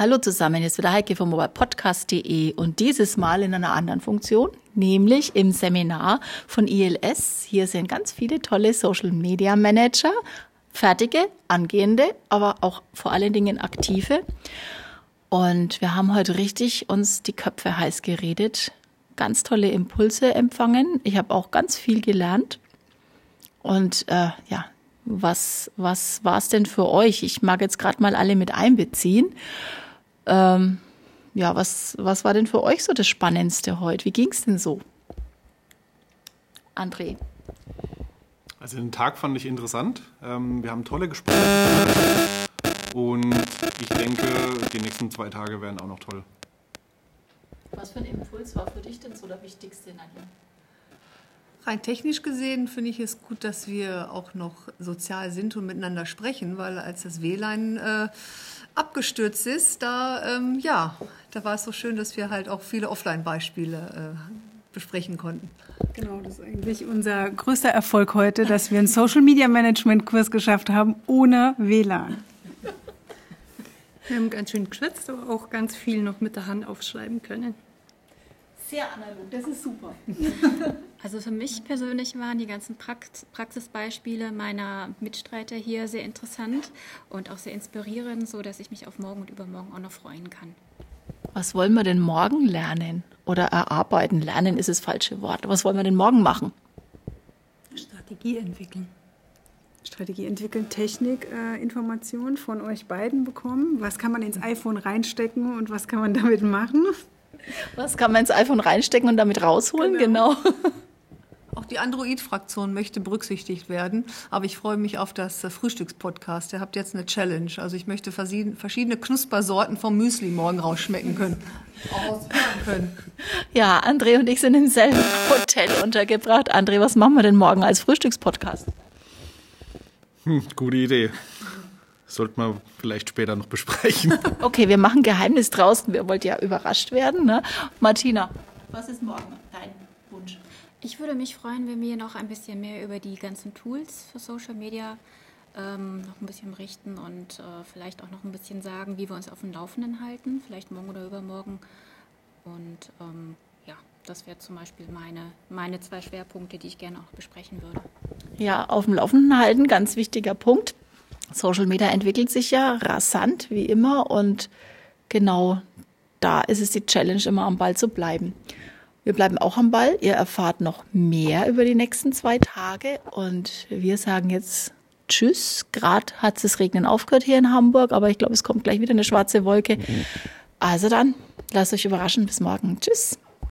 Hallo zusammen, hier ist wieder Heike vom mobilepodcast.de und dieses Mal in einer anderen Funktion, nämlich im Seminar von ILS. Hier sind ganz viele tolle Social Media Manager, fertige, angehende, aber auch vor allen Dingen aktive. Und wir haben heute richtig uns die Köpfe heiß geredet, ganz tolle Impulse empfangen. Ich habe auch ganz viel gelernt. Und äh, ja, was, was war es denn für euch? Ich mag jetzt gerade mal alle mit einbeziehen. Ähm, ja, was, was war denn für euch so das Spannendste heute? Wie ging es denn so? André. Also den Tag fand ich interessant. Ähm, wir haben tolle Gespräche und ich denke, die nächsten zwei Tage werden auch noch toll. Was für ein Impuls war für dich denn so der wichtigste, Nadine? Rein technisch gesehen finde ich es gut, dass wir auch noch sozial sind und miteinander sprechen, weil als das WLAN äh, abgestürzt ist, da ähm, ja, da war es so schön, dass wir halt auch viele Offline-Beispiele äh, besprechen konnten. Genau, das ist eigentlich unser größter Erfolg heute, dass wir einen Social Media Management Kurs geschafft haben ohne WLAN. Wir haben ganz schön geschwitzt, aber auch ganz viel noch mit der Hand aufschreiben können sehr analog, das ist super. Also für mich persönlich waren die ganzen Praxisbeispiele meiner Mitstreiter hier sehr interessant und auch sehr inspirierend, so dass ich mich auf morgen und übermorgen auch noch freuen kann. Was wollen wir denn morgen lernen oder erarbeiten? Lernen ist das falsche Wort. Was wollen wir denn morgen machen? Strategie entwickeln. Strategie entwickeln, Technik, äh, Informationen von euch beiden bekommen. Was kann man ins iPhone reinstecken und was kann man damit machen? Was kann man ins iPhone reinstecken und damit rausholen? Genau. genau. Auch die Android-Fraktion möchte berücksichtigt werden, aber ich freue mich auf das äh, Frühstückspodcast. Ihr habt jetzt eine Challenge. Also ich möchte verschiedene Knuspersorten vom Müsli morgen rausschmecken können. können. Ja, André und ich sind im selben Hotel untergebracht. André, was machen wir denn morgen als Frühstückspodcast? Hm, gute Idee. Sollte man vielleicht später noch besprechen. okay, wir machen Geheimnis draußen. Wir wollten ja überrascht werden. Ne? Martina, was ist morgen dein Wunsch? Ich würde mich freuen, wenn wir noch ein bisschen mehr über die ganzen Tools für Social Media ähm, noch ein bisschen berichten und äh, vielleicht auch noch ein bisschen sagen, wie wir uns auf dem Laufenden halten, vielleicht morgen oder übermorgen. Und ähm, ja, das wäre zum Beispiel meine, meine zwei Schwerpunkte, die ich gerne auch besprechen würde. Ja, auf dem Laufenden halten, ganz wichtiger Punkt. Social Media entwickelt sich ja rasant, wie immer. Und genau da ist es die Challenge, immer am Ball zu bleiben. Wir bleiben auch am Ball. Ihr erfahrt noch mehr über die nächsten zwei Tage. Und wir sagen jetzt Tschüss. Gerade hat es Regnen aufgehört hier in Hamburg, aber ich glaube, es kommt gleich wieder eine schwarze Wolke. Also dann, lasst euch überraschen. Bis morgen. Tschüss.